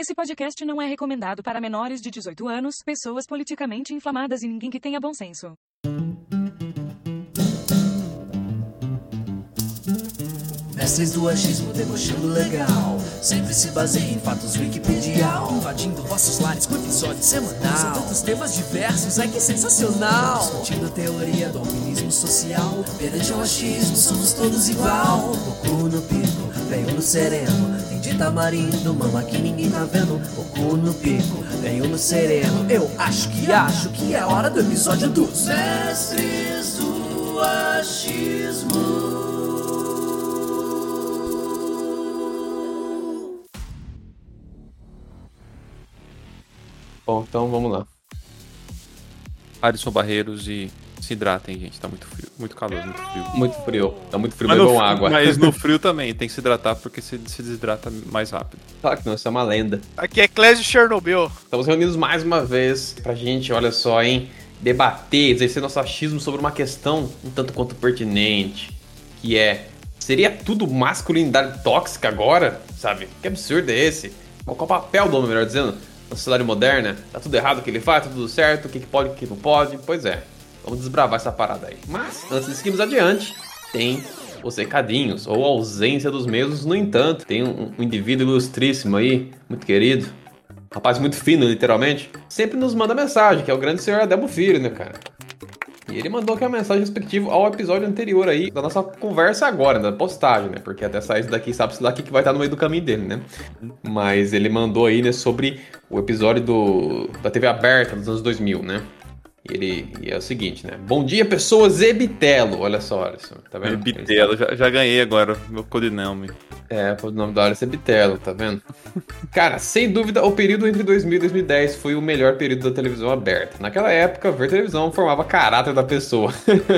Esse podcast não é recomendado para menores de 18 anos, pessoas politicamente inflamadas e ninguém que tenha bom senso. Mestres do achismo debochando legal Sempre se baseia em fatos wikipedial Invadindo vossos lares com episódio semanal. São tantos temas diversos, ai que sensacional. Discutindo a teoria do alpinismo social. Perante ao achismo, somos todos igual. O no pico, veio no sereno. Tem de tamarindo, mama que ninguém tá vendo. O cu no pico, veio no sereno. Eu acho que acho que é hora do episódio dos Mestres do Achismo Bom, então vamos lá. Alisson Barreiros e se hidratem, gente. Tá muito frio, muito calor, muito frio. Muito frio. Tá muito frio, Mas, no, bebam frio- água. mas no frio também, tem que se hidratar porque se, se desidrata mais rápido. Claro que não, isso é uma lenda. Aqui é Clésio Chernobyl. Estamos reunidos mais uma vez pra gente, olha só, hein, debater, exercer nosso achismo sobre uma questão um tanto quanto pertinente, que é, seria tudo masculinidade tóxica agora? Sabe? Que absurdo é esse? Qual é o papel do homem, melhor dizendo, na sociedade moderna? Tá tudo errado o que ele faz, tá tudo certo, o que, que pode, o que não pode? Pois é, vamos desbravar essa parada aí. Mas, antes de seguirmos adiante, tem os recadinhos, ou ausência dos mesmos, no entanto, tem um, um indivíduo ilustríssimo aí, muito querido, rapaz muito fino, literalmente, sempre nos manda mensagem, que é o grande senhor Adebo Filho, né, cara? E ele mandou aqui uma mensagem respectiva ao episódio anterior aí, da nossa conversa agora, da postagem, né? Porque até sair daqui, sabe-se lá o que que vai estar no meio do caminho dele, né? Mas ele mandou aí, né, sobre o episódio do, da TV aberta dos anos 2000, né? E ele e é o seguinte, né? Bom dia, pessoas Ebitelo. Olha só, Alisson. Tá vendo? Bitelo, já, já ganhei agora meu codinome. É, o nome do Alisson é Bitelo, tá vendo? Cara, sem dúvida, o período entre 2000 e 2010 foi o melhor período da televisão aberta. Naquela época, ver televisão formava caráter da pessoa.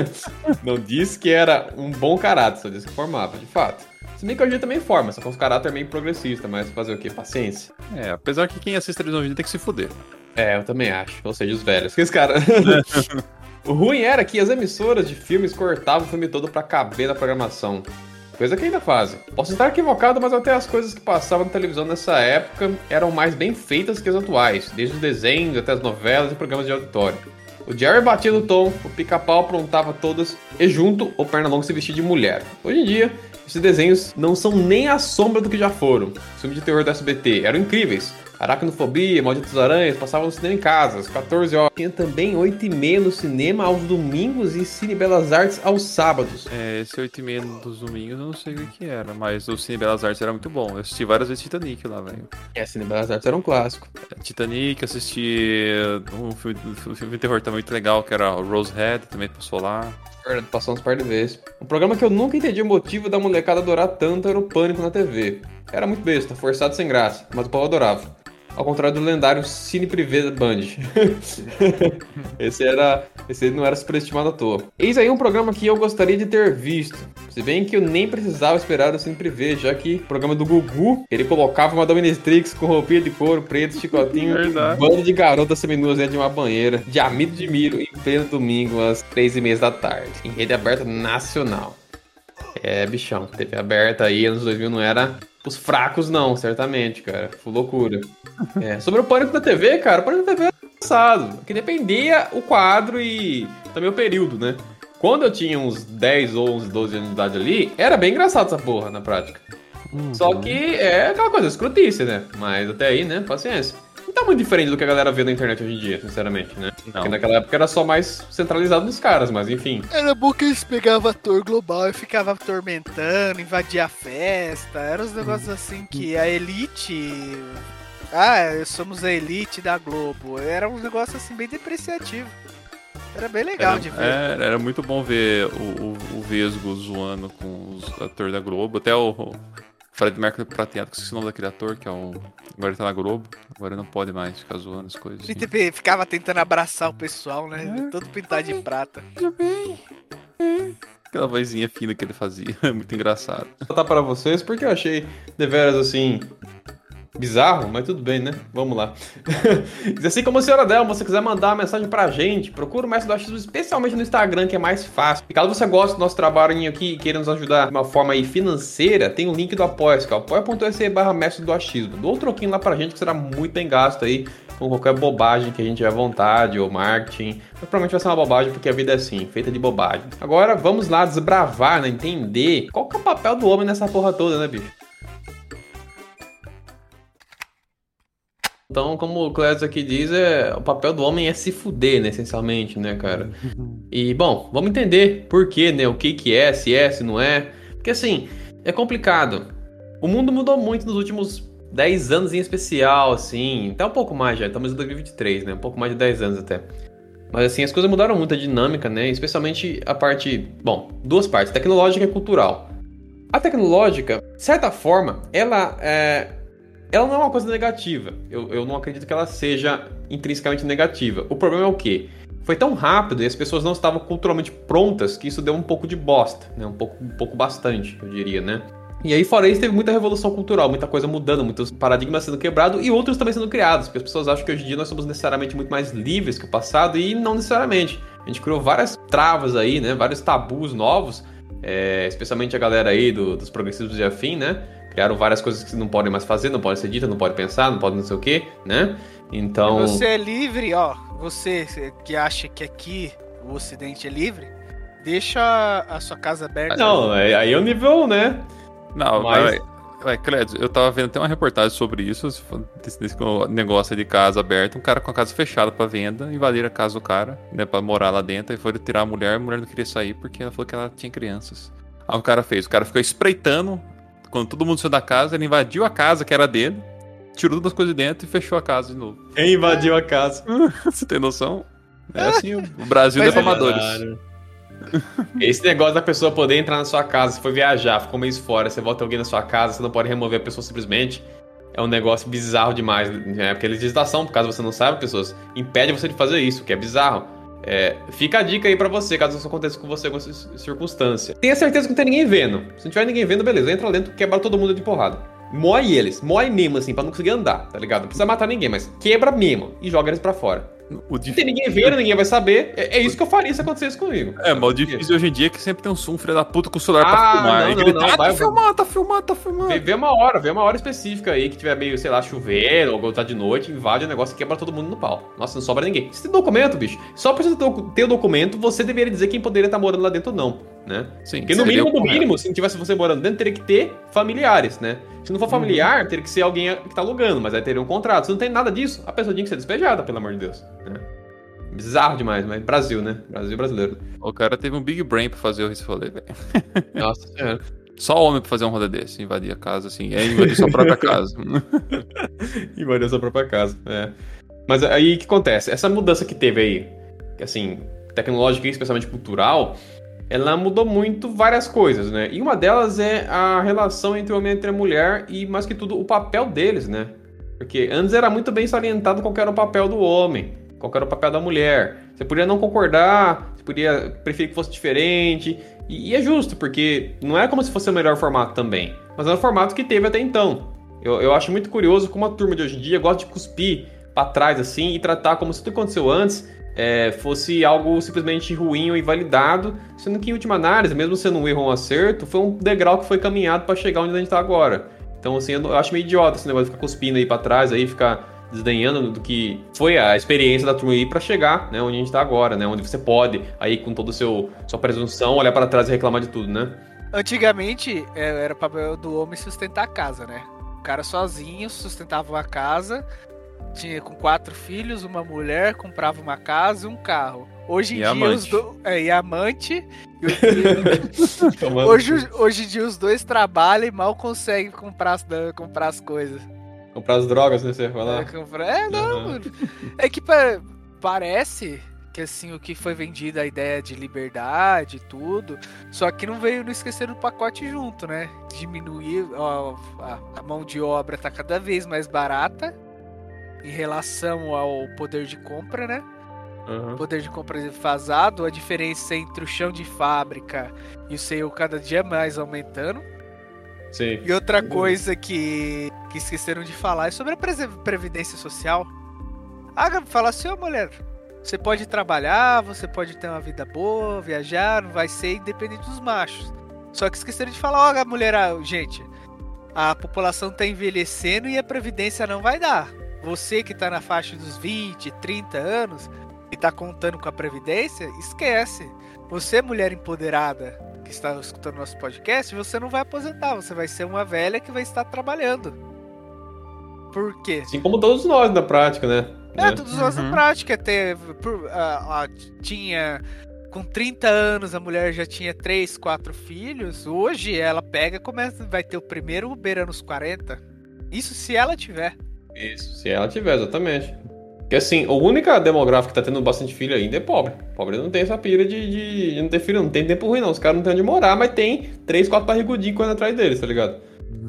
Não disse que era um bom caráter, só disse que formava, de fato. Se bem que hoje também forma, só com os caráter meio progressista, mas fazer o quê? Paciência. É, apesar que quem assiste televisão hoje tem que se fuder. É, eu também acho. Ou seja, os velhos. Que esse cara. o ruim era que as emissoras de filmes cortavam o filme todo pra caber na programação. Coisa que ainda fazem. Posso estar equivocado, mas até as coisas que passavam na televisão nessa época eram mais bem feitas que as atuais, desde os desenhos até as novelas e programas de auditório. O Jerry batia no tom, o pica-pau aprontava todas, e junto, o Pernalonga se vestia de mulher. Hoje em dia, esses desenhos não são nem a sombra do que já foram. Filmes de terror do SBT eram incríveis. Aracnofobia, Malditos Aranhas, passavam no cinema em casa, às 14 horas. Tinha também 8 e meia no cinema aos domingos e Cine Belas Artes aos sábados. É, esse 8 e meia dos domingos eu não sei o que era, mas o Cine Belas Artes era muito bom. Eu assisti várias vezes Titanic lá, velho. É, Cine Belas Artes era um clássico. Titanic, assisti um filme, um filme de terror também muito legal, que era o Rosehead, também passou lá. Verdade, Passou uns par de vezes. Um programa que eu nunca entendi o motivo da molecada adorar tanto era o Pânico na TV. Era muito besta, forçado sem graça, mas o povo adorava. Ao contrário do lendário Cine Privé Band. esse era. Esse não era superestimado à toa. Eis aí um programa que eu gostaria de ter visto. Se bem que eu nem precisava esperar do Cine Privé, já que o programa do Gugu, ele colocava uma dominatrix com roupinha de couro, preto, chicotinho, Verdade. bando de garotas seminuas dentro de uma banheira, de amido de milho, em pleno domingo, às três e meia da tarde, em rede aberta nacional. É, bichão, TV aberta aí, anos 2000 não era os fracos não, certamente, cara. Foi loucura. É, sobre o Pânico da TV, cara, o Pânico da TV era engraçado, que dependia o quadro e também o período, né? Quando eu tinha uns 10, 11, 12 anos de idade ali, era bem engraçado essa porra na prática. Só que é aquela coisa, escrotice, né? Mas até aí, né? Paciência. Não tá muito diferente do que a galera vê na internet hoje em dia, sinceramente, né? Porque naquela época era só mais centralizado nos caras, mas enfim. Era bom que eles pegavam ator global e ficavam atormentando, invadia a festa. Eram uns negócios assim que a elite. Ah, somos a elite da Globo. Era um negócio assim bem depreciativo. Era bem legal Era, de ver. era, era muito bom ver o, o, o Vesgo zoando com os atores da Globo. Até o Fred Mercury prateado, que esqueci o nome daquele ator, que é o. Agora ele tá na Globo. Agora ele não pode mais ficar zoando as coisas. assim. PTP ficava tentando abraçar o pessoal, né? Todo pintado de prata. Aquela vozinha fina que ele fazia. Muito engraçado. Vou contar para vocês porque eu achei deveras assim Bizarro, mas tudo bem, né? Vamos lá. Diz assim como a senhora Delma, se você quiser mandar uma mensagem pra gente, procura o Mestre do Achismo, especialmente no Instagram, que é mais fácil. E caso você goste do nosso trabalho aqui e queira nos ajudar de uma forma aí financeira, tem o link do apoia que é apoia.se barra Mestre do Achismo. Dá um troquinho lá pra gente, que será muito bem gasto aí, com qualquer bobagem que a gente tiver vontade, ou marketing. Mas provavelmente vai ser uma bobagem, porque a vida é assim, feita de bobagem. Agora, vamos lá desbravar, né? Entender qual que é o papel do homem nessa porra toda, né, bicho? Então, como o Clécio aqui diz, é, o papel do homem é se fuder, né, essencialmente, né, cara? E, bom, vamos entender por quê, né, o que que é, se é, se não é. Porque, assim, é complicado. O mundo mudou muito nos últimos 10 anos em especial, assim, até um pouco mais já, estamos em 2023, né, um pouco mais de 10 anos até. Mas, assim, as coisas mudaram muito, a dinâmica, né, especialmente a parte, bom, duas partes, tecnológica e cultural. A tecnológica, de certa forma, ela é, ela não é uma coisa negativa. Eu, eu não acredito que ela seja intrinsecamente negativa. O problema é o quê? Foi tão rápido e as pessoas não estavam culturalmente prontas que isso deu um pouco de bosta, né? Um pouco, um pouco bastante, eu diria, né? E aí, fora isso, teve muita revolução cultural, muita coisa mudando, muitos paradigmas sendo quebrados e outros também sendo criados, porque as pessoas acham que hoje em dia nós somos necessariamente muito mais livres que o passado e não necessariamente. A gente criou várias travas aí, né? Vários tabus novos, é, especialmente a galera aí do, dos progressistas e afim, né? Criaram várias coisas que não podem mais fazer, não podem ser ditas, não podem pensar, não podem não sei o quê, né? Então. Você é livre, ó. Você que acha que aqui o Ocidente é livre, deixa a sua casa aberta. Não, é, aí é o nível, né? Não, Mas- mas... Ué, Clédio, eu tava vendo até uma reportagem sobre isso, desse, desse negócio de casa aberta, um cara com a casa fechada pra venda, invadiram a casa do cara, né, pra morar lá dentro, e foram tirar a mulher, a mulher não queria sair porque ela falou que ela tinha crianças. Aí o cara fez, o cara ficou espreitando, quando todo mundo saiu da casa, ele invadiu a casa que era dele, tirou todas as coisas de dentro e fechou a casa de novo. Quem invadiu a casa? Você tem noção? É assim, o Brasil Mas é amadores. Esse negócio da pessoa poder entrar na sua casa, se for viajar, ficou um mês fora, você volta alguém na sua casa, você não pode remover a pessoa simplesmente. É um negócio bizarro demais. Né? Porque a legislação, por caso você não saiba, pessoas, impede você de fazer isso, que é bizarro. É, fica a dica aí pra você, caso isso aconteça com você com essa circunstância. Tenha certeza que não tem ninguém vendo. Se não tiver ninguém vendo, beleza, entra dentro, quebra todo mundo de porrada. Moe eles, moe mesmo, assim, pra não conseguir andar, tá ligado? Não precisa matar ninguém, mas quebra mesmo e joga eles pra fora. O Não tem difícil... ninguém vendo, ninguém vai saber. É, é isso que eu faria se acontecesse comigo. É, mas o difícil hoje em dia é que sempre tem um som filho da puta com o celular Ah, pra filmar. não, não, não, ah, vai- tá filmando, tá filmando, tá filmando. Vê, vê uma hora, vê uma hora específica aí que tiver meio, sei lá, chover ou tá de noite, invade o negócio e quebra todo mundo no pau. Nossa, não sobra ninguém. Se tem documento, bicho, só pra você ter o- documento, você deveria dizer quem poderia estar morando lá dentro ou não, né? Sim, Porque no mínimo, o no mínimo, se não tivesse você morando dentro, teria que ter familiares, né? Se não for familiar, teria que ser alguém que tá alugando, mas aí teria um contrato. Se não tem nada disso, a pessoa tinha que ser despejada, pelo amor de Deus. Né? Bizarro demais, mas Brasil, né? Brasil brasileiro. O cara teve um big brain pra fazer esse rolê, velho. Nossa senhora. Só homem pra fazer um rolê desse, invadir a casa, assim. É invadir sua própria casa. Invadiu a sua própria casa. É. Mas aí o que acontece? Essa mudança que teve aí, que, assim, tecnológica e especialmente cultural, ela mudou muito várias coisas, né? E uma delas é a relação entre o homem e a mulher e, mais que tudo, o papel deles, né? Porque antes era muito bem salientado qual era o papel do homem, qual era o papel da mulher. Você podia não concordar, você podia preferir que fosse diferente. E, e é justo, porque não é como se fosse o melhor formato também, mas é o formato que teve até então. Eu, eu acho muito curioso como a turma de hoje em dia gosta de cuspir pra trás assim e tratar como se tudo aconteceu antes é, fosse algo simplesmente ruim ou invalidado, sendo que em última análise, mesmo sendo um erro ou um acerto, foi um degrau que foi caminhado pra chegar onde a gente tá agora. Então, assim, eu, acho meio idiota esse negócio de ficar cuspindo aí pra trás, aí ficar desdenhando do que foi a experiência da turma aí pra chegar, né, onde a gente tá agora, né, onde você pode, aí com todo seu sua presunção, olhar pra trás e reclamar de tudo, né? Antigamente é, era o papel do homem sustentar a casa, né? O cara sozinho sustentava uma casa, tinha com quatro filhos, uma mulher, comprava uma casa e um carro. Hoje em E dia amante. os dois. É, e amante. E o- hoje, hoje em dia os dois trabalham e mal conseguem comprar, as- comprar as coisas. Comprar as drogas, né, você ia É, falar? comprar- é, não, mano. É que pa- parece que assim, o que foi vendido a ideia de liberdade e tudo, só que não veio, não esqueceram do pacote junto, né? Diminuir, ó, a, a mão de obra tá cada vez mais barata em relação ao poder de compra, né? Aham. Poder de compra defasado, a diferença entre o chão de fábrica e o seu cada dia mais aumentando. Sim. E outra coisa que que esqueceram de falar é sobre a previdência social. A Gabi fala assim, ô mulher, você pode trabalhar, você pode ter uma vida boa, viajar, não vai ser independente dos machos. Só que esqueceram de falar, ó, a mulher, ah, gente, a população tá envelhecendo e a previdência não vai dar. Você que tá na faixa dos 20, 30 anos e tá contando com a previdência, esquece. Você, mulher empoderada, que está escutando nosso podcast, você não vai aposentar, você vai ser uma velha que vai estar trabalhando. Por quê? Assim como todos nós na prática, né? É, Né? todos nós na Uhum. prática. Ter, por, tinha. Com 30 anos, a mulher já tinha 3, 4 filhos. Hoje ela pega e começa, vai ter o primeiro beirando os 40. Isso se ela tiver. Isso, se ela tiver, exatamente. Porque assim, a única demográfica que tá tendo bastante filho ainda é pobre. Pobre não tem essa pira de, de, de não ter filho, não tem tempo ruim, não. Os caras não têm onde morar, mas tem três, quatro barrigudinhos correndo atrás deles, tá ligado?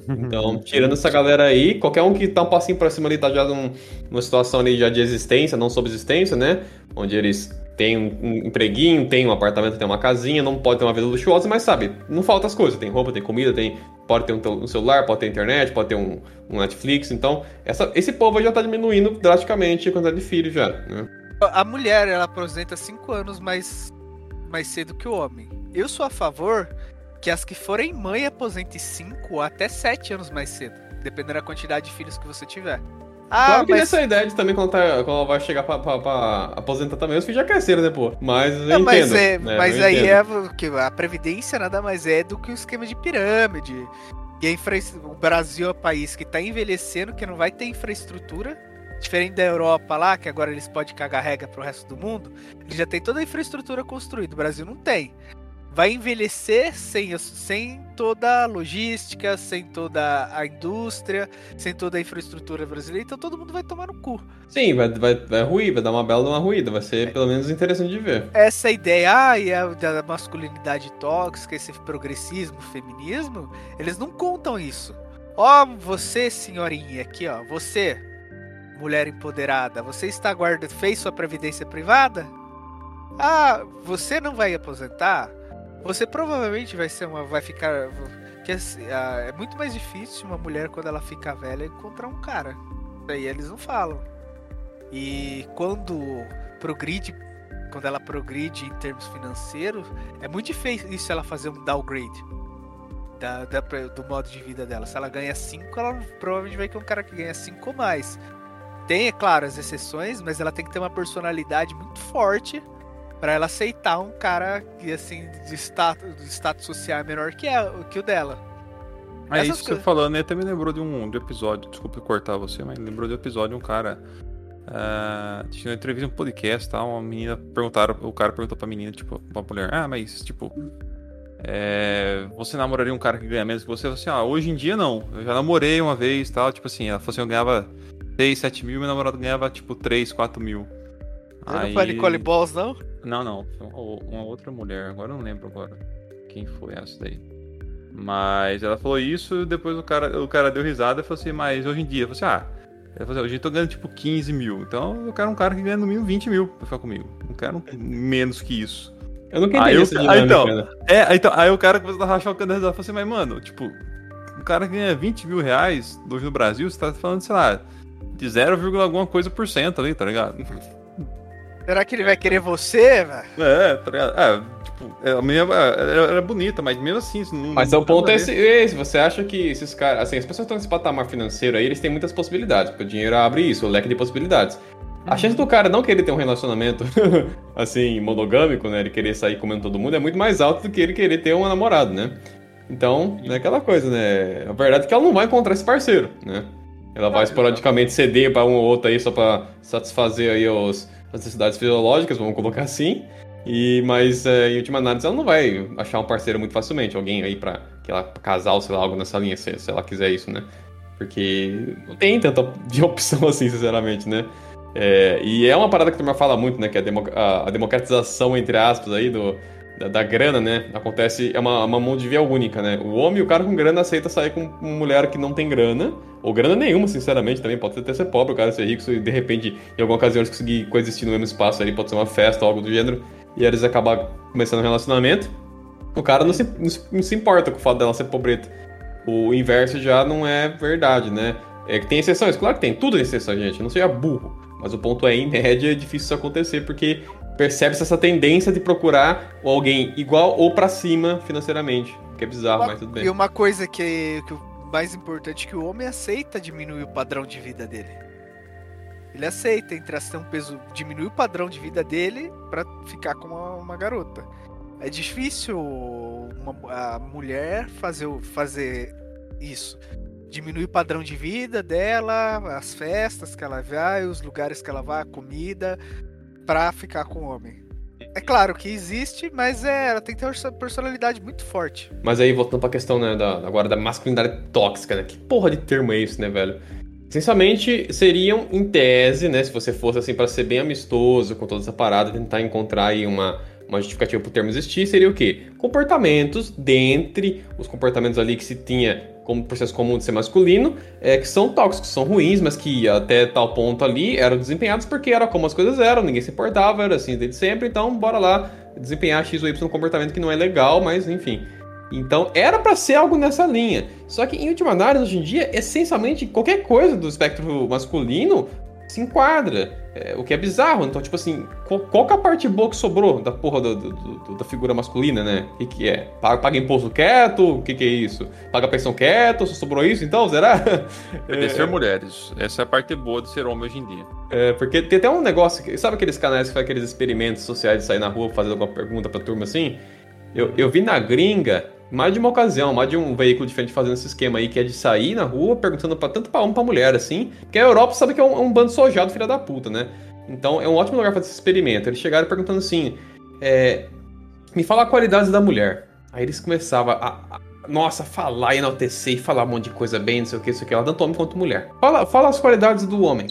Então, tirando essa galera aí, qualquer um que tá um passinho pra cima ali tá já num- numa situação ali já de existência, não subsistência, né? Onde eles têm um, empreguinho, têm um apartamento, têm uma casinha, não pode ter uma vida luxuosa, mas sabe, não falta as coisas. Tem roupa, tem comida, tem. Pode ter um, celular, pode ter internet, pode ter um, um Netflix. Então, essa, esse povo já tá diminuindo drasticamente a quantidade de filhos já, né? A mulher, ela aposenta 5 anos mais, mais cedo que o homem. Eu sou a favor que as que forem mãe aposentem 5 até 7 anos mais cedo. Dependendo da quantidade de filhos que você tiver. Ah, claro que mas nessa ideia de também, quando, tá, quando ela vai chegar pra, pra- pra aposentar também, os filhos já cresceram, né, pô? Mas eu Não, entendo. mas é, né, mas eu aí entendo. é que a previdência nada mais é do que um esquema de pirâmide. E a infra... o Brasil é um país que tá envelhecendo, que não vai ter infraestrutura. Diferente da Europa lá, que agora eles podem cagar regra pro resto do mundo, eles já tem toda a infraestrutura construída. O Brasil não tem. Vai envelhecer sem, sem toda a logística, sem toda a indústria, sem toda a infraestrutura brasileira, então todo mundo vai tomar no cu. Sim, vai, vai, vai ruir, vai dar uma bela uma ruída, vai ser pelo menos interessante de ver. essa ideia ah, e a, da masculinidade tóxica, esse progressismo, feminismo, eles não contam isso. Ó, você, senhorinha, aqui, ó, você, mulher empoderada, você está guarda, fez sua previdência privada? Ah, você não vai aposentar? Você provavelmente vai ser uma, vai ficar, que assim, ah, é muito mais difícil uma mulher quando ela fica velha encontrar um cara. Daí eles não falam. E quando progride quando ela progride em termos financeiros, é muito difícil ela fazer um downgrade da, da- do modo de vida dela. Se ela ganha 5, ela provavelmente vai ter um cara que ganha 5 ou mais. Tem, é claro, as exceções, mas ela tem que ter uma personalidade muito forte para ela aceitar um cara que, assim, de status, de status social menor que, é, que o dela. É Essas isso que você coisas. falando, até me lembrou de um, de um episódio, desculpa cortar você, mas lembrou de um episódio de um cara. ah, tinha uma entrevista, um podcast, tá? Uma menina perguntaram, o cara perguntou pra menina, tipo, pra mulher, ah, mas tipo. é, você namoraria um cara que ganha menos que você? Eu falei assim, ah, hoje em dia não. Eu já namorei uma vez tal, tipo assim, ela falou assim, eu ganhava 6, 7 mil, meu namorado ganhava tipo 3, 4 mil. Não foi a Nicole Balls, não? Não, não. Foi uma, outra mulher. Agora eu não lembro agora quem foi essa daí. Mas ela falou isso e depois o cara, o cara deu risada e falou assim, mas hoje em dia, eu falei assim, ah, eu falei assim, hoje eu tô ganhando tipo 15 mil. Então eu quero um cara que ganha no mínimo 20 mil pra ficar comigo. Não quero menos que isso. Eu nunca Aí entendi eu- essa aí dinâmica, então, né? É, aí, então, aí o cara começou a rachar o cano da risada. Falou assim, mas mano, tipo, um cara que ganha 20 mil reais hoje no Brasil, você tá falando, sei lá, de 0, alguma coisa por cento ali, tá ligado? Será que ele vai querer você, velho? É, tá ligado? É, tipo, é, a menina era, era bonita, mas mesmo assim, isso não. Mas não o ponto é esse, esse, você acha que esses caras, assim, as pessoas que estão nesse patamar financeiro aí, eles têm muitas possibilidades, porque o dinheiro abre isso, o leque de possibilidades. A chance do cara não querer ter um relacionamento, assim, monogâmico, né, ele querer sair comendo todo mundo, é muito mais alto do que ele querer ter um namorado, né? Então, é aquela coisa, né? A verdade é que ela não vai encontrar esse parceiro, né? Ela vai esporadicamente ceder pra um ou outro aí só pra satisfazer aí os, as necessidades fisiológicas, vamos colocar assim. E, mas é, em última análise ela não vai achar um parceiro muito facilmente, alguém aí pra, que ela, ou sei lá, algo nessa linha, se, se ela quiser isso, né? Porque não tem tanta de opção assim, sinceramente, né? É, e é uma parada que a turma fala muito, né? Que é a, demo- a- a democratização, entre aspas, aí, do, da, da grana, né? Acontece, é uma, uma mão de via única, né? O homem, o cara com grana aceita sair com uma mulher que não tem grana, ou grana nenhuma, sinceramente, também. Pode até ser pobre, o cara ser rico, e de repente, em alguma ocasião, eles conseguir coexistir no mesmo espaço ali, pode ser uma festa ou algo do gênero, e eles acabam começando um relacionamento. O cara não se, não se, não se importa com o fato dela ser pobreta. O inverso já não é verdade, né? É que tem exceções, claro que tem, tudo tem exceção, gente. Não seja burro. Mas o ponto é, em média, é difícil isso acontecer, porque percebe-se essa tendência de procurar alguém igual ou pra cima financeiramente. Que é bizarro, mas tudo E bem. uma coisa que, que o mais importante é que o homem aceita diminuir o padrão de vida dele. Ele aceita entre as ter um peso, diminuir o padrão de vida dele pra ficar com uma, uma garota. É difícil uma- a mulher fazer, fazer isso. Diminuir o padrão de vida dela, as festas que ela vai, os lugares que ela vai, a comida, pra ficar com o homem. É claro que existe, mas é, ela tem que ter uma personalidade muito forte. Mas aí, voltando pra questão, né, da, agora da masculinidade tóxica, né? Que porra de termo é isso, né, velho? Essencialmente, seriam, em tese, né, se você fosse, assim, pra ser bem amistoso com toda essa parada, tentar encontrar aí uma, uma justificativa pro termo existir, seria o quê? Comportamentos dentre os comportamentos ali que se tinha como processo comum de ser masculino, é, que são tóxicos, são ruins, mas que até tal ponto ali eram desempenhados porque era como as coisas eram, ninguém se importava, era assim desde sempre, então bora lá desempenhar X ou Y comportamento que não é legal, mas enfim. Então era pra ser algo nessa linha. Só que em última análise, hoje em dia, essencialmente qualquer coisa do espectro masculino se enquadra. É, o que é bizarro. Então, tipo assim, qual, qual que é a parte boa que sobrou da porra do- do- do- da figura masculina, né? O que, que é? Paga, paga imposto quieto? O que, que é isso? Paga pensão quieto? Só sobrou isso então? Será? Obedecer mulheres. Essa é a parte boa de ser homem hoje em dia. É, porque tem até um negócio, que- sabe aqueles canais que fazem aqueles experimentos sociais de sair na rua fazer alguma pergunta pra turma assim? Eu, eu vi na gringa, mais de uma ocasião, mais de um veículo diferente fazendo esse esquema aí, que é de sair na rua perguntando pra, tanto pra homem pra mulher, assim, porque a Europa sabe que é um, é um bando sojado, filha da puta, né? Então é um ótimo lugar pra fazer esse experimento. Eles chegaram perguntando assim, é, me fala a qualidade da mulher. Aí eles começavam a, a- nossa, falar, enaltecer e falar um monte de coisa bem, não sei o que, não sei o que lá, tanto homem quanto mulher. Fala, fala as qualidades do homem.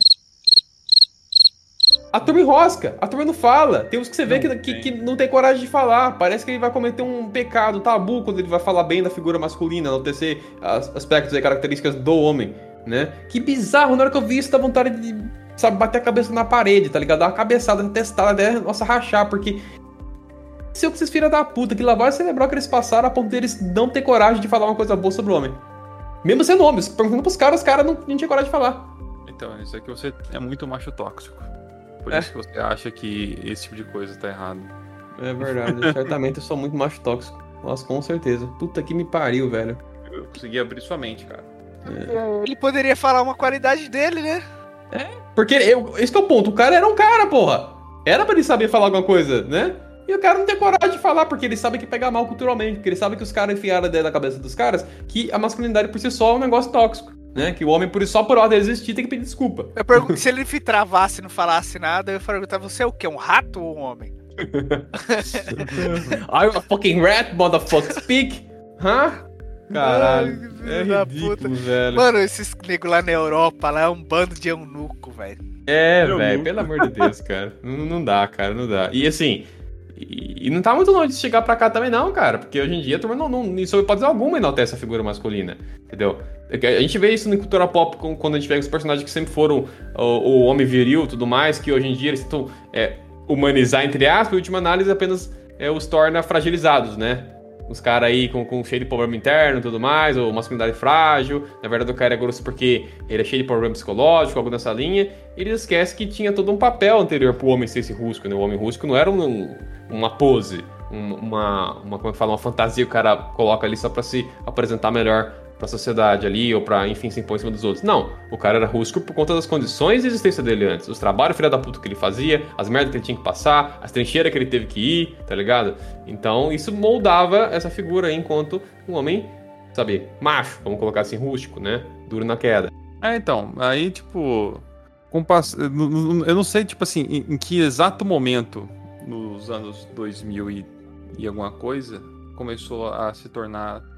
A turma enrosca, a turma não fala. Tem uns que você vê Não que, que, que não tem coragem de falar. Parece que ele vai cometer um pecado tabu quando ele vai falar bem da figura masculina, enaltecer as- aspectos e características do homem, né? Que bizarro, na hora que eu vi isso, dá vontade de, sabe, bater a cabeça na parede, tá ligado? Dar uma cabeçada, testada, até, nossa, rachar, porque. Se eu que esses filha da puta, que lavagem cerebral que eles passaram a ponto deles não ter coragem de falar uma coisa boa sobre o homem. Mesmo sendo homens, perguntando pros caras, os caras não, não tinham coragem de falar. Então, isso aqui você é muito macho tóxico. Por É. isso que você acha que esse tipo de coisa tá errado. É verdade, certamente eu sou muito macho tóxico. Nossa, com certeza. Puta que me pariu, velho. Eu consegui abrir sua mente, cara. Ele poderia falar uma qualidade dele, né? Porque eu, esse que é o ponto, o cara era um cara, porra. Era pra ele saber falar alguma coisa, né? E o cara não tem coragem de falar, porque ele sabe que pega mal culturalmente, porque ele sabe que os caras enfiaram a ideia na cabeça dos caras que a masculinidade por si só é um negócio tóxico, né? Que o homem, por só por ordem de existir, tem que pedir desculpa. Eu pergunto se ele travasse e não falasse nada, eu ia perguntar, você é o quê? Um rato ou um homem? I'm a fucking rat, motherfucker, speak! Hã? Caralho, é filho da ridículo, puta. velho. Mano, esses nego lá na Europa, lá é um bando de eunuco, velho. É, velho, pelo amor de Deus, cara. Não, não dá, cara, não dá. E assim, e, e não tá muito longe de chegar pra cá também, não, cara. Porque hoje em dia a turma não, não, em sob hipótese alguma enaltece a figura masculina. Entendeu? É A gente vê isso na cultura pop quando a gente vê os personagens que sempre foram o, o homem viril tudo mais, que hoje em dia eles tentam é, humanizar, entre aspas, e, última análise apenas é, os torna fragilizados, né? Os caras aí com, com cheio de problema interno e tudo mais, ou masculinidade frágil. Na verdade, o cara é grosso porque ele é cheio de problema psicológico, algo nessa linha. Ele esquece que tinha todo um papel anterior pro homem ser esse rústico, né? O homem rústico não era um- uma pose, um- uma, uma, como é que fala, uma fantasia que o cara coloca ali só pra se apresentar melhor pra sociedade ali, ou pra, enfim, se impor em cima dos outros. Não, o cara era rústico por conta das condições de existência dele antes. Os trabalhos filha da puta que ele fazia, as merdas que ele tinha que passar, as trincheiras que ele teve que ir, tá ligado? Então, isso moldava essa figura aí enquanto um homem, sabe, macho, vamos colocar assim, rústico, né? Duro na queda. É, então, aí, tipo. com pass- Eu não- sei, tipo assim, em que exato momento, nos anos 2000 e, e alguma coisa, começou a se tornar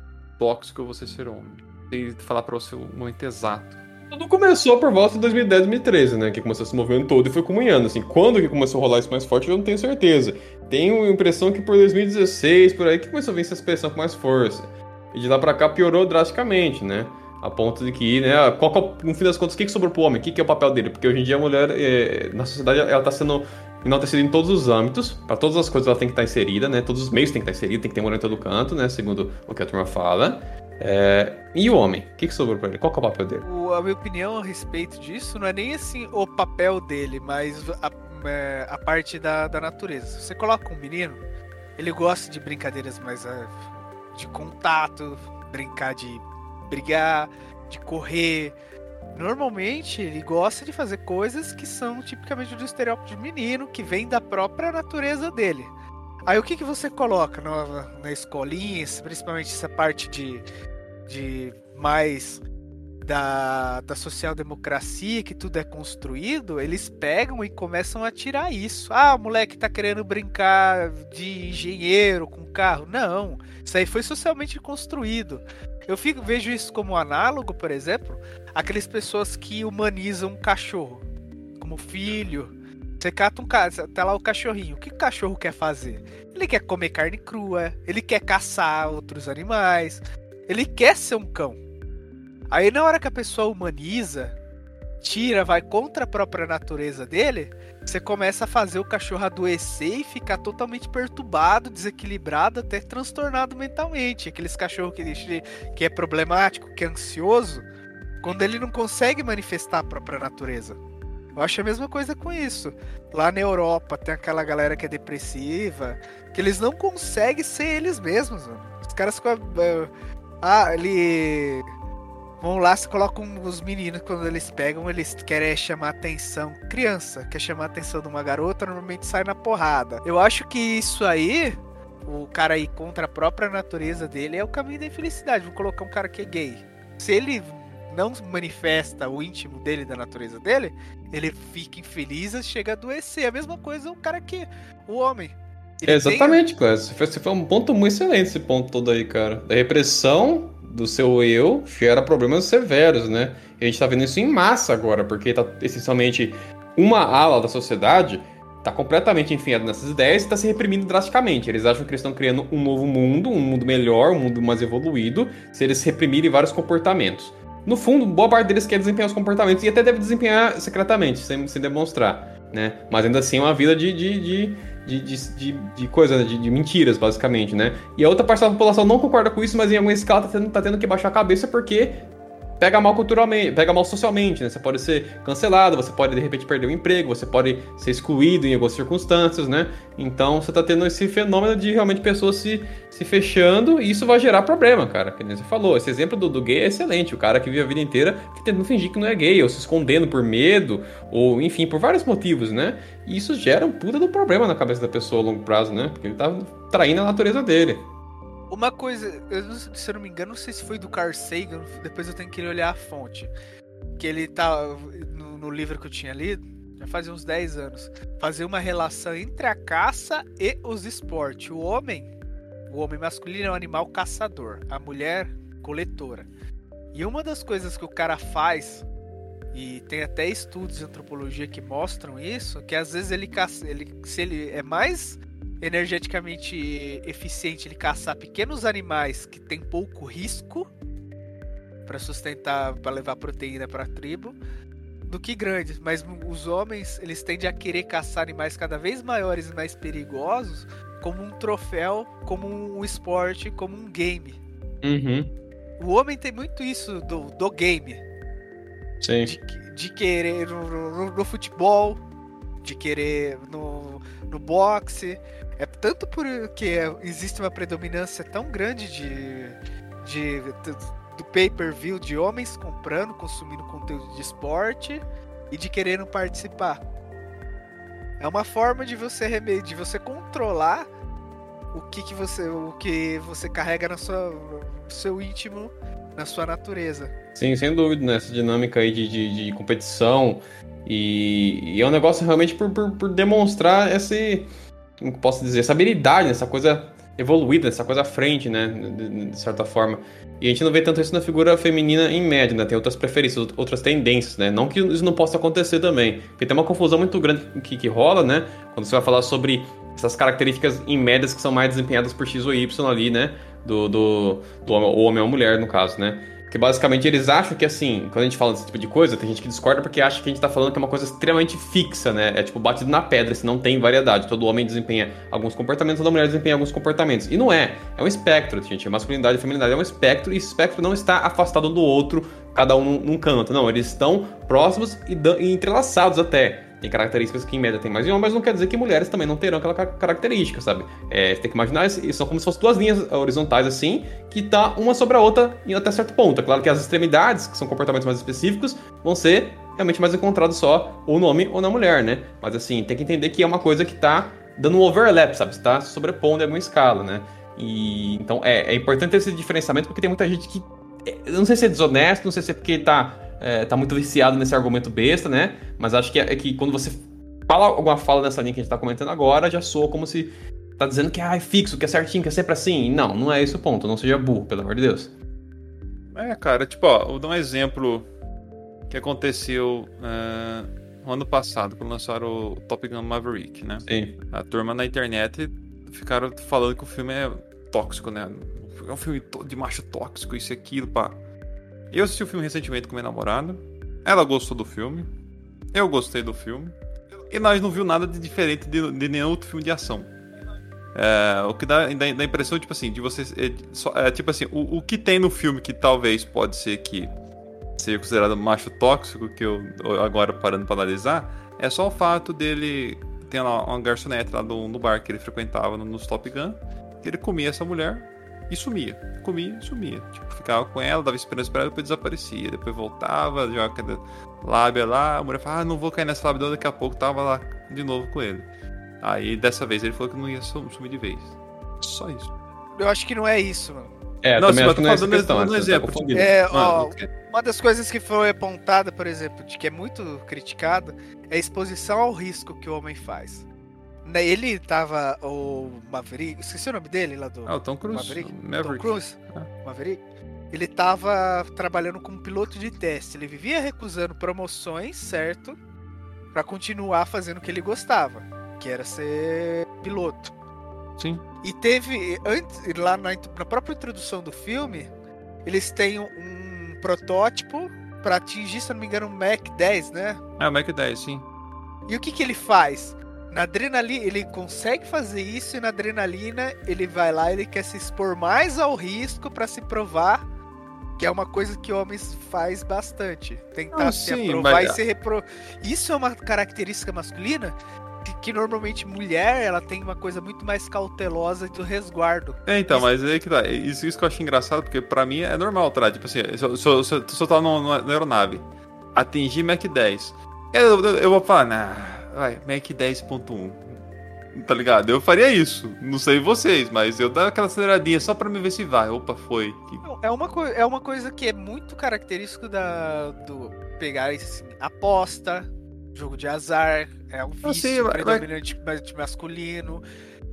tóxico você ser homem. Que falar pra você o momento exato. Tudo começou por volta de 2010, 2013, né? Que começou esse movimento todo e foi comunhando. Assim, quando que começou a rolar isso mais forte, eu não tenho certeza. Tenho a impressão que por 2016, por aí, que começou a vir essa expressão com mais força. E de lá pra cá piorou drasticamente, né? A ponto de que, né, qual que é no fim das contas, o que, que sobrou pro homem? O que, que é o papel dele? Porque hoje em dia a mulher, é, na sociedade, ela tá sendo enaltecida em todos os âmbitos, para todas as coisas ela tem que estar inserida, né? Todos os meios tem que estar inserida, tem que ter mulher em todo canto, né? Segundo o que a turma fala. É, e o homem? O que, que sobrou pra ele? Qual é o papel dele? O- a minha opinião a respeito disso não é nem assim o papel dele, mas a, é, a parte da, da natureza. Você coloca um menino, ele gosta de brincadeiras mais é, de contato, brincar de brigar, de correr. Normalmente ele gosta de fazer coisas que são tipicamente do estereótipo de menino, que vem da própria natureza dele. Aí o que, que você coloca na, na escolinha, principalmente essa parte de, de mais da, da social-democracia, que tudo é construído, eles pegam e começam a tirar isso. Ah, o moleque tá querendo brincar de engenheiro com carro. Não, isso aí foi socialmente construído. Eu fico, vejo isso como análogo, por exemplo, aquelas pessoas que humanizam um cachorro como filho. Você cata um cara, tá lá o cachorrinho. O que o cachorro quer fazer? Ele quer comer carne crua, ele quer caçar outros animais, ele quer ser um cão. Aí na hora que a pessoa humaniza, tira, vai contra a própria natureza dele, você começa a fazer o cachorro adoecer e ficar totalmente perturbado, desequilibrado, até transtornado mentalmente. Aqueles cachorros que, que é problemático, que é ansioso, quando ele não consegue manifestar a própria natureza. Eu acho a mesma coisa com isso. Lá na Europa tem aquela galera que é depressiva, que eles não conseguem ser eles mesmos, mano. Os caras ficam. eh, Ah, ele. Vão lá, se colocam os meninos, quando eles pegam, eles querem chamar atenção. Criança quer chamar a atenção de uma garota, normalmente sai na porrada. Eu acho que isso aí, o cara ir contra a própria natureza dele, é o caminho da infelicidade. Vou colocar um cara que é gay. Se ele não manifesta o íntimo dele, da natureza dele, ele fica infeliz e chega a adoecer. A mesma coisa o cara que. O homem. Tem- Exatamente, foi- Você foi um ponto muito excelente esse ponto todo aí, cara. Da repressão do seu eu gera problemas severos, né? E a gente tá vendo isso em massa agora, porque tá essencialmente uma ala da sociedade tá completamente enfiada nessas ideias e tá se reprimindo drasticamente. Eles acham que eles estão criando um novo mundo, um mundo melhor, um mundo mais evoluído, se eles reprimirem vários comportamentos. No fundo, boa parte deles quer desempenhar os comportamentos e até deve desempenhar secretamente, sem, sem demonstrar, né? Mas ainda assim é uma vida de, de, de, de, de, de, coisa, né? de, de mentiras, basicamente, né? E a outra parte da população não concorda com isso, mas em alguma escala tá tendo, tá tendo que baixar a cabeça porque pega mal culturalmente, pega mal socialmente, né? Você pode ser cancelado, você pode de repente perder o emprego, você pode ser excluído em algumas circunstâncias, né? Então você tá tendo esse fenômeno de realmente pessoas se, se fechando e isso vai gerar problema, cara. Que nem você falou, esse exemplo do, do gay é excelente. O cara que vive a vida inteira tentando fingir que não é gay, ou se escondendo por medo, ou enfim, por vários motivos, né? E isso gera um puta do problema na cabeça da pessoa a longo prazo, né? Porque ele tá traindo a natureza dele. Uma coisa, eu não- se eu não me engano, não sei se foi do Carl Sagan, depois eu tenho que olhar a fonte. Que ele tá no, no livro que eu tinha lido, já fazia uns 10 anos, fazia uma relação entre a caça e os esportes. O homem, o homem masculino é um animal caçador, a mulher coletora. E uma das coisas que o cara faz, e tem até estudos de antropologia que mostram isso, que às vezes ele caça, ele, se ele é mais energeticamente eficiente ele caçar pequenos animais que tem pouco risco para sustentar, para levar proteína para a tribo, do que grandes. Mas os homens eles tendem a querer caçar animais cada vez maiores e mais perigosos, como um troféu, como um esporte, como um game. Uhum. O homem tem muito isso do, do game, Sim. de, de querer no, no- no futebol, de querer no, no boxe. É tanto porque existe uma predominância tão grande de, de, do pay-per-view de homens comprando, consumindo conteúdo de esporte e de querendo participar. É uma forma de você reme- de você controlar o que, que você o que você carrega na sua no seu íntimo, na sua natureza. Sim, sem dúvida, né? Essa dinâmica aí de, de, de competição. E, e é um negócio realmente por, por, por demonstrar esse. Como posso dizer? Essa habilidade, essa coisa evoluída, essa coisa à frente, né? De, de certa forma. E a gente não vê tanto isso na figura feminina em média, né? Tem outras preferências, outras tendências, né? Não que isso não possa acontecer também. Porque tem uma confusão muito grande que, que rola, né? Quando você vai falar sobre essas características em médias que são mais desempenhadas por X ou Y ali, né? Do, do, do homem ou mulher, no caso, né? Que basicamente eles acham que assim, quando a gente fala desse tipo de coisa, tem gente que discorda porque acha que a gente tá falando que é uma coisa extremamente fixa, né? É tipo batido na pedra, se não tem variedade. Todo homem desempenha alguns comportamentos, toda mulher desempenha alguns comportamentos. E não é. É um espectro, gente. A masculinidade e a feminilidade é um espectro e espectro não está afastado do outro, cada um num, num canto. Não, eles estão próximos e, e entrelaçados até tem características que em média tem mais de mas não quer dizer que mulheres também não terão aquela característica, sabe? É, você tem que imaginar, são como se fossem duas linhas horizontais assim, que tá uma sobre a outra em até certo ponto. É claro que as extremidades, que são comportamentos mais específicos, vão ser realmente mais encontrados só ou no homem ou na mulher, né? Mas assim, tem que entender que é uma coisa que tá dando um overlap, sabe? Está sobrepondo em alguma escala, né? E então é, é importante esse diferenciamento porque tem muita gente que. Eu não sei se é desonesto, não sei se é porque tá é, tá muito viciado nesse argumento besta, né? Mas acho que é, é, que quando você fala alguma fala nessa linha que a gente tá comentando agora, já soa como se tá dizendo que ah, é fixo, que é certinho, que é sempre assim. Não, não é esse o ponto. Não seja burro, pelo amor de Deus. É, cara, tipo, ó, vou dar um exemplo que aconteceu uh, ano passado, quando lançaram o Top Gun Maverick, né? Sim. A turma na internet ficaram falando que o filme é tóxico, né? É um filme de macho tóxico, isso e aquilo, pá. Eu assisti o filme recentemente com minha namorada. Ela gostou do filme. Eu gostei do filme. E nós não viu nada de diferente de, de nenhum outro filme de ação. É, o que dá, dá, dá, impressão, tipo assim, de você. É, é, tipo assim, o, o que tem no filme que talvez pode ser que seja considerado macho tóxico, que eu agora parando pra analisar, é só o fato dele. Tem lá uma garçonete lá no, no bar que ele frequentava no, no Top Gun, que ele comia essa mulher e sumia. Comia e sumia. Tipo, ficava com ela, dava esperança pra ela, depois desaparecia. Depois voltava, joga cada lábia lá, a mulher falava, ah, não vou cair nessa lábia, daqui a pouco tava lá de novo com ele. Aí dessa vez ele falou que não ia sumir de vez. Só isso. Eu acho que não é isso, mano. É, não, também acho que não é essa questão, um exemplo. Tá tipo, É, mano, ó, uma das coisas que foi apontada, por exemplo, de que é muito criticado, é a exposição ao risco que o homem faz. Ele tava. O Maverick. Esqueci o nome dele lá do. Ah, o Tom Cruise. Maverick. Maverick. Tom Cruise. É. Maverick. Ele tava trabalhando como piloto de teste. Ele vivia recusando promoções, certo? Pra continuar fazendo o que ele gostava. Que era ser piloto. Sim. E teve. Antes, lá na, na própria introdução do filme, eles têm um, protótipo para atingir, se não me engano, um Mac 10, né? É, o Mac 10, sim. E o que, que ele faz? Na adrenalina, ele consegue fazer isso e na adrenalina ele vai lá, ele quer se expor mais ao risco para se provar que é uma coisa que homens faz bastante. Tentar Não, se sim, aprovar mas- e se repro... Isso é uma característica masculina que, que normalmente mulher, ela tem uma coisa muito mais cautelosa do resguardo. É, então, mas aí que tá. Isso, isso que eu acho engraçado, porque pra mim é normal, tá? Tipo assim, se eu, se eu, se eu, se eu tá aeronave, atingir Mac 10, eu, eu, eu vou falar, nah, vai, Mac 10.1. Tá ligado? Eu faria isso. Não sei vocês, mas eu dar aquela aceleradinha só pra me ver se vai. Opa, foi. É uma, é uma coisa que é muito característico da, do pegar assim, aposta, jogo de azar, é um vício Ah, sim, mas- masculino,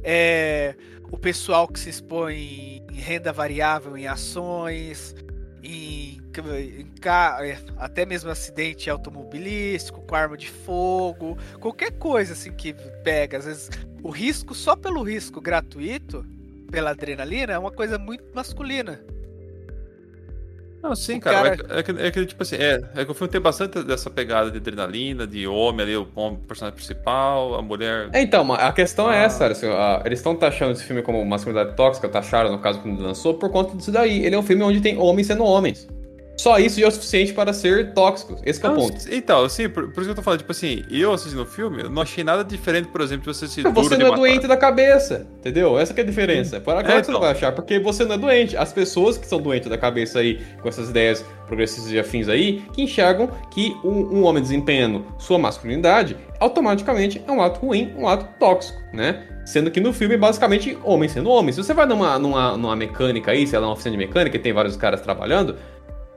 é o pessoal que se expõe em renda variável, em ações, em, em é, até mesmo acidente automobilístico, com arma de fogo, qualquer coisa assim que pega, às vezes o risco só pelo risco gratuito, pela adrenalina, é uma coisa muito masculina. Não, sim, cara. cara- É, que, é, que, é que, tipo assim, é, é que o filme tem bastante dessa pegada de adrenalina, de homem ali, o personagem principal, a mulher. É, então, a questão é Ah. essa, assim, a- eles estão taxando esse filme como masculinidade tóxica, taxaram no caso quando lançou, por conta disso daí. Ele é um filme onde tem homens sendo homens. Só isso já é o suficiente para ser tóxico. Esse que é o ponto. Então, sim, por, por isso que eu tô falando, tipo assim, eu assistindo o filme, eu não achei nada diferente, por exemplo, de você se Você não é doente da cabeça, entendeu? Essa que é a diferença. Para É, que você então. não vai achar, porque você não é doente. As pessoas que são doentes da cabeça aí, com essas ideias progressistas e afins aí, que enxergam que um, um homem desempenhando sua masculinidade, automaticamente é um ato ruim, um ato tóxico, né? Sendo que no filme, basicamente, homem sendo homem. Se você vai numa, numa, numa mecânica aí, sei lá, numa oficina de mecânica e tem vários caras trabalhando,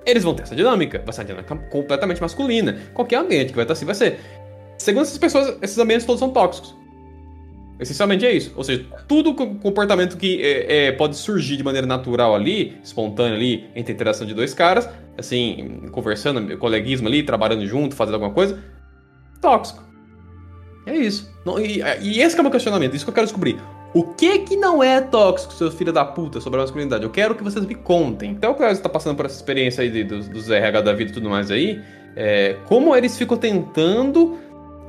eles vão ter essa dinâmica. Vai ser uma dinâmica completamente masculina. Qualquer ambiente que vai estar assim vai ser. Segundo essas pessoas, esses ambientes todos são tóxicos. Essencialmente é isso. Ou seja, tudo com- comportamento que é, é, pode surgir de maneira natural ali, espontâneo ali, entre a interação de dois caras, assim, conversando, coleguismo ali, trabalhando junto, fazendo alguma coisa, tóxico. É isso. Não, e, e esse é o meu questionamento, isso que eu quero descobrir. O que que não é tóxico, seus filhos da puta, sobre a masculinidade? Eu quero que vocês me contem. Então, o Cléo está passando por essa experiência aí de- dos, dos RH da vida e tudo mais aí, é, como eles ficam tentando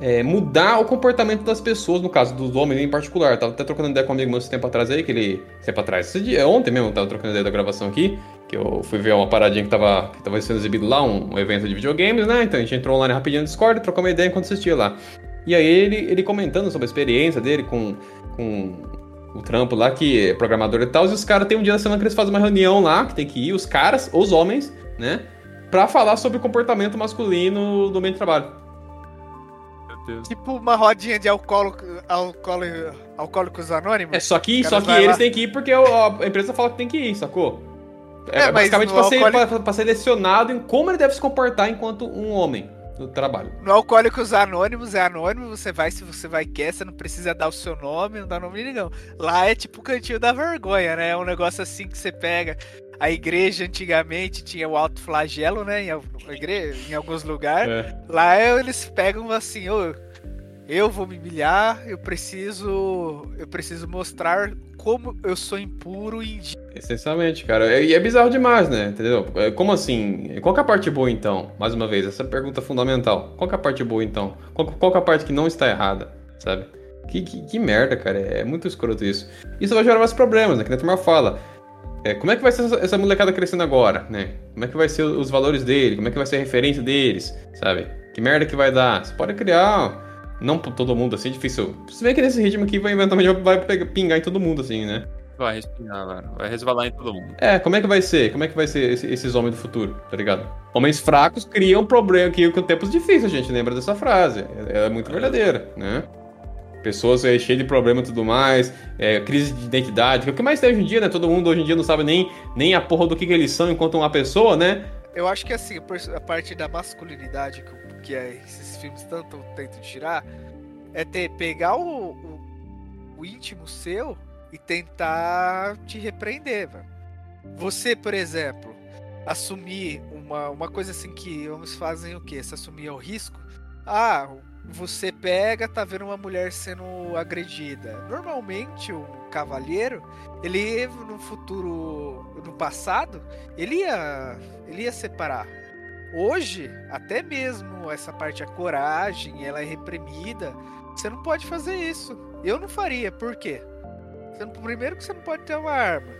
é, mudar o comportamento das pessoas, no caso dos homens em particular. Eu tava até trocando ideia com um amigo meu esse tempo atrás aí, que ele. Tempo atrás, esse dia, ontem mesmo, tava trocando ideia da gravação aqui, que eu fui ver uma paradinha que tava, que tava sendo exibido lá, um, um evento de videogames, né? Então a gente entrou online rapidinho no Discord, trocou uma ideia enquanto assistia lá. E aí ele, ele comentando sobre a experiência dele com, com o trampo lá, que é programador e tal, e os caras tem um dia da semana que eles fazem uma reunião lá, que tem que ir, os caras, os homens, né? Pra falar sobre o comportamento masculino do meio de trabalho. Meu Deus. Tipo uma rodinha de alcoólico, alcoólico, alcoólicos anônimos. É, só que, só que eles lá. têm que ir porque o- a empresa fala que tem que ir, sacou? É, É, basicamente pra ser, alcoólico- pra- pra ser selecionado em como ele deve se comportar enquanto um homem no trabalho. No Alcoólicos Anônimos é anônimo, você vai se você vai quer, você não precisa dar o seu nome, não dá nome de ninguém. Lá é tipo o cantinho da vergonha, né? É um negócio assim que você pega. A igreja antigamente tinha o alto flagelo, né? Em, al- igre- em alguns lugares. É. Lá eles pegam assim, ô, eu vou me humilhar, eu preciso. Eu preciso mostrar como eu sou impuro e. Essencialmente, cara. É- E é, bizarro demais, né? Entendeu? É, Como assim? Qual é a parte boa, então? Mais uma vez, essa pergunta fundamental. Qual é a parte boa, então? Qual, qual é a parte que não está errada, sabe? Que, que, que merda, cara. É muito escroto isso. Isso vai gerar vários problemas, né? Que a turma fala. É, como é que vai ser essa, essa molecada crescendo agora, né? Como é que vai ser os valores dele? Como é que vai ser a referência deles, sabe? Que merda que vai dar? Você pode criar... Não todo mundo, assim, é difícil. Você vê que nesse ritmo aqui vai eventualmente vai pegar- pingar em todo mundo, assim, né? Vai respingar, velho. Vai resvalar em todo mundo. É, como é que vai ser? Como é que vai ser esse- esses homens do futuro, tá ligado? Homens fracos criam problema que com tempos difíceis, a gente lembra dessa frase. É, é muito verdadeira, né? Pessoas é, cheias de problema e tudo mais, é, crise de identidade, que é o que mais tem hoje em dia, né? Todo mundo hoje em dia não sabe nem, nem a porra do que, que eles são enquanto uma pessoa, né? Eu acho que assim, a parte da masculinidade que, que é- esses filmes tanto tentam tirar é ter, pegar o, o, o íntimo seu e tentar te repreender. Você, por exemplo, assumir uma, uma coisa assim que homens fazem o quê? Se assumir ao risco. Ah, você pega, tá vendo uma mulher sendo agredida. Normalmente, um cavalheiro, ele no futuro, no passado, ele ia, ele ia separar. Hoje, até mesmo essa parte a coragem, ela é reprimida. Você não pode fazer isso. Eu não faria. Por quê? Você primeiro que você não pode ter uma arma.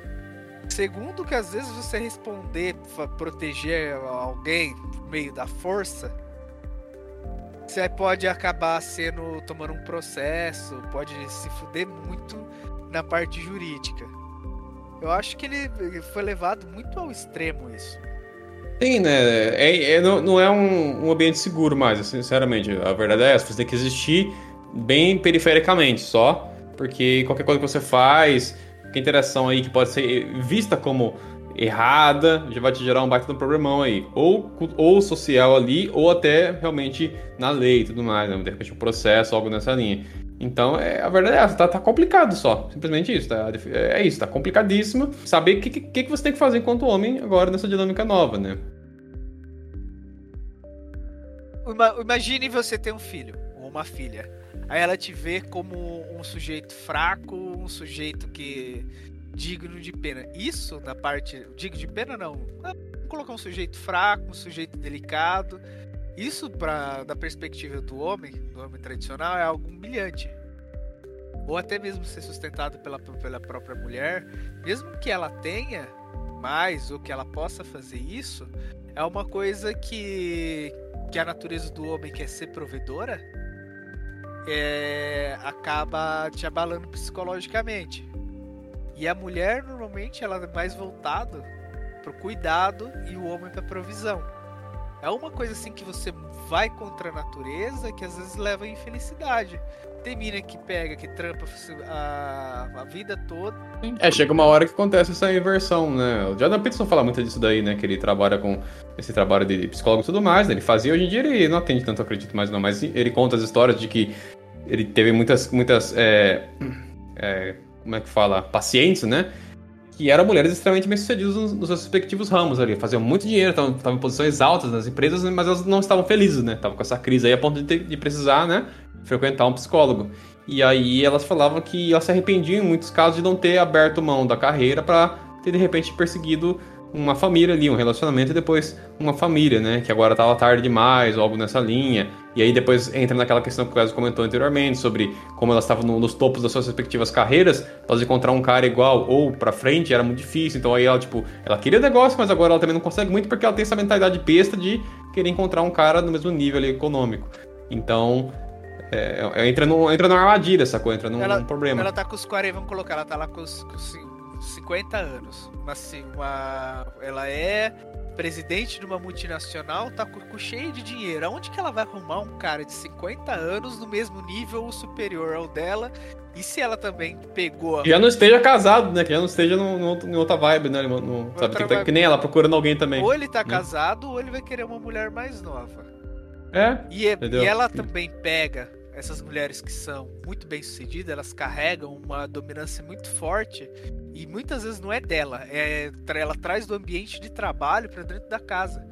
Segundo que às vezes você responder, proteger alguém por meio da força, você pode acabar sendo tomando um processo, pode se fuder muito na parte jurídica. Eu acho que ele foi levado muito ao extremo isso. Sim, né? É, é- não, não é um, um ambiente seguro mais, sinceramente. A verdade é essa. Você tem que existir bem perifericamente só, porque qualquer coisa que você faz, qualquer interação aí que pode ser vista como errada, já vai te gerar um baita um problemão aí. Ou, ou social ali, ou até realmente na lei e tudo mais, né? De repente um processo, algo nessa linha. Então, é, a verdade é essa, tá, tá complicado só. Simplesmente isso, tá? É isso, tá complicadíssimo. Saber o que, que, que você tem que fazer enquanto homem agora nessa dinâmica nova, né? Ima- Imagine você ter um filho ou uma filha. Aí ela te vê como um sujeito fraco, um sujeito que digno de pena. Isso na parte digno de pena não. Vamos colocar um sujeito fraco, um sujeito delicado. Isso para da perspectiva do homem, do homem tradicional, é algo humilhante. Ou até mesmo ser sustentado pela, pela própria mulher, mesmo que ela tenha mais ou que ela possa fazer isso, é uma coisa que que a natureza do homem quer ser provedora é, acaba te abalando psicologicamente. E a mulher normalmente ela é mais voltada pro cuidado e o homem pra provisão. É uma coisa assim que você vai contra a natureza que às vezes leva à infelicidade. Tem mina que pega, que trampa a, a vida toda. É, chega uma hora que acontece essa inversão, né? O Jordan Peterson fala muito disso daí, né? Que ele trabalha com esse trabalho de psicólogo e tudo mais, né? Ele fazia, hoje em dia ele não atende tanto, acredito mais não, mas ele conta as histórias de que ele teve muitas, muitas, é, é, como é que fala? Pacientes, né? Que eram mulheres extremamente bem-sucedidas nos, nos seus respectivos ramos ali. Faziam muito dinheiro, estavam em posições altas nas empresas, mas elas não estavam felizes, né? Estavam com essa crise aí a ponto de, ter- de precisar, né? frequentar um psicólogo. E aí elas falavam que elas se arrependiam em muitos casos de não ter aberto mão da carreira para ter de repente perseguido uma família ali, um relacionamento e depois uma família, né? Que agora tava tarde demais, ou algo nessa linha. E aí depois entra naquela questão que o Wesley comentou anteriormente sobre como elas estavam no, nos topos das suas respectivas carreiras, elas encontrar um cara igual ou para frente era muito difícil. Então aí ela, tipo, ela queria negócio, mas agora ela também não consegue muito porque ela tem essa mentalidade besta de querer encontrar um cara no mesmo nível ali, econômico. Então, é, é entra, no, entra numa armadilha, sacou? Entra num, ela, num problema. Ela tá com os 40, vamos colocar, ela tá lá com os, com os 50 anos. Uma, uma, ela é presidente de uma multinacional, tá com, cheio de dinheiro. Aonde que ela vai arrumar um cara de 50 anos no mesmo nível ou superior ao dela? E se ela também pegou. A... Já não esteja casado, né? Que já não esteja em outra vibe, né? No, no, sabe? Que, tá, que, nem ela procurando alguém também. Ou ele tá né? casado, ou ele vai querer uma mulher mais nova. É. E, é, e ela também pega essas mulheres que são muito bem sucedidas, elas carregam uma dominância muito forte e muitas vezes não é dela, é ela traz do ambiente de trabalho para dentro da casa.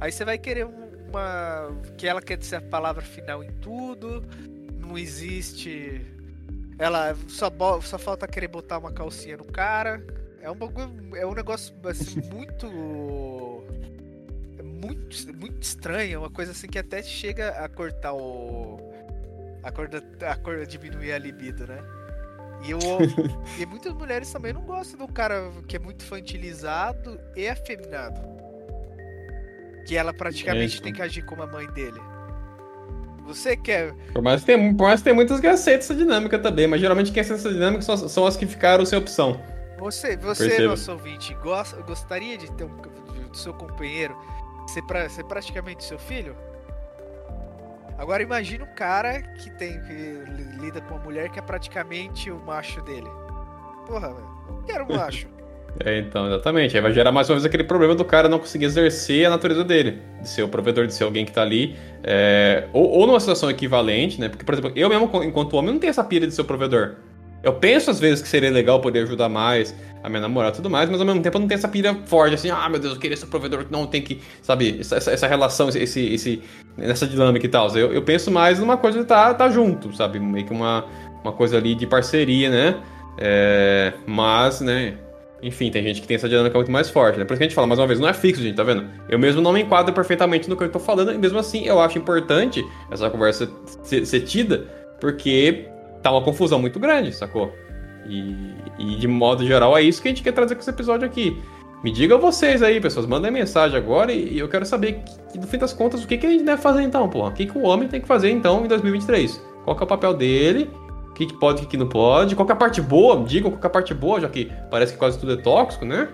Aí você vai querer uma que ela quer dizer a palavra final em tudo, não existe ela só só falta querer botar uma calcinha no cara. É um é um negócio assim muito muito muito estranho, é uma coisa assim que até chega a cortar o a cor, da, a cor diminuir a libido, né? E, eu, e muitas mulheres também não gostam do cara que é muito infantilizado e afeminado. Que ela praticamente é tem que agir como a mãe dele. Você quer. Por mais que tem, por mais que muitas que aceitam essa dinâmica também, mas geralmente quem aceita essa dinâmica são, são as que ficaram sem opção. Você, você nosso ouvinte, gosta, gostaria de ter um do seu companheiro ser, pra, ser praticamente seu filho? Agora imagina um cara que tem que lida com uma mulher que é praticamente o macho dele. Porra, velho. Não quero um macho. É, então, exatamente. Aí vai gerar mais uma vez aquele problema do cara não conseguir exercer a natureza dele, de ser o provedor, de ser alguém que tá ali. É... Ou, ou numa situação equivalente, né? Porque, por exemplo, eu mesmo, enquanto homem, não tenho essa pilha de ser o provedor. Eu penso às vezes que seria legal poder ajudar mais a minha namorada e tudo mais, mas ao mesmo tempo eu não tenho essa pilha forte, assim, ah, meu Deus, eu queria ser provedor, não tem que, sabe, essa, essa relação, esse, esse, nessa dinâmica e tal. Eu, eu penso mais numa coisa de estar tá, tá junto, sabe, meio que uma, uma coisa ali de parceria, né? É, mas, né, enfim, tem gente que tem essa dinâmica muito mais forte, né? Por isso que a gente fala, mais uma vez, não é fixo, gente, tá vendo? Eu mesmo não me enquadro perfeitamente no que eu tô falando, e mesmo assim eu acho importante essa conversa ser, ser tida, porque tá uma confusão muito grande, sacou? E, e, de modo geral é isso que a gente quer trazer com esse episódio aqui. Me digam vocês aí, pessoas, mandem mensagem agora e, e eu quero saber, que, no fim das contas, o que, que a gente deve fazer então, pô? O que, que o homem tem que fazer então em 2023? Qual que é o papel dele? O que, que pode o que não pode? Qual que é a parte boa? Digam qual que é a parte boa, já que parece que quase tudo é tóxico, né?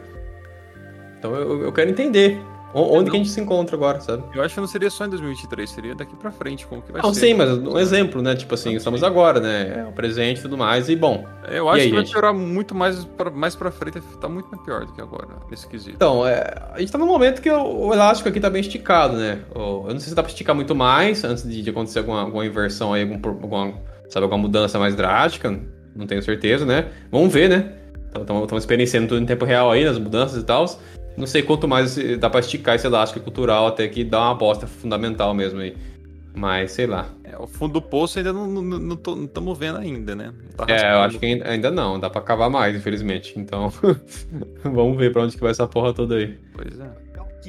Então eu, eu quero entender. Onde não, que a gente se encontra agora, sabe? Eu acho que não seria só em 2023, seria daqui pra frente, como que vai não, ser. Sim, mas um exemplo, né? Tipo assim, estamos agora, né? É o presente e tudo mais, e bom. Eu acho aí, que vai piorar muito mais pra, mais pra frente, tá muito pior do que agora, nesse quesito. Então, é, a gente tá num momento que o, o, elástico aqui tá bem esticado, né? eu não sei se dá pra esticar muito mais antes de, de acontecer alguma, alguma inversão aí, algum, alguma, sabe, alguma mudança mais drástica, não tenho certeza, né? Vamos ver, né? Estamos experienciando tudo em tempo real aí, nas mudanças e tal. Não sei quanto mais dá pra esticar esse elástico cultural até que dá uma bosta fundamental mesmo aí. Mas sei lá. É, o fundo do poço ainda não estamos vendo ainda, né? Tá é, eu acho que ainda não. Dá pra cavar mais, infelizmente. Então, vamos ver pra onde que vai essa porra toda aí. Pois é.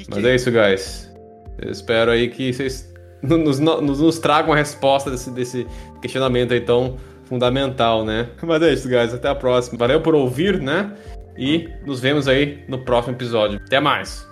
Mas é isso, guys. Eu espero aí que vocês nos, nos, nos tragam a resposta desse, desse questionamento aí tão fundamental, né? Mas é isso, guys. Até a próxima. Valeu por ouvir, né? E nos vemos aí no próximo episódio. Até mais!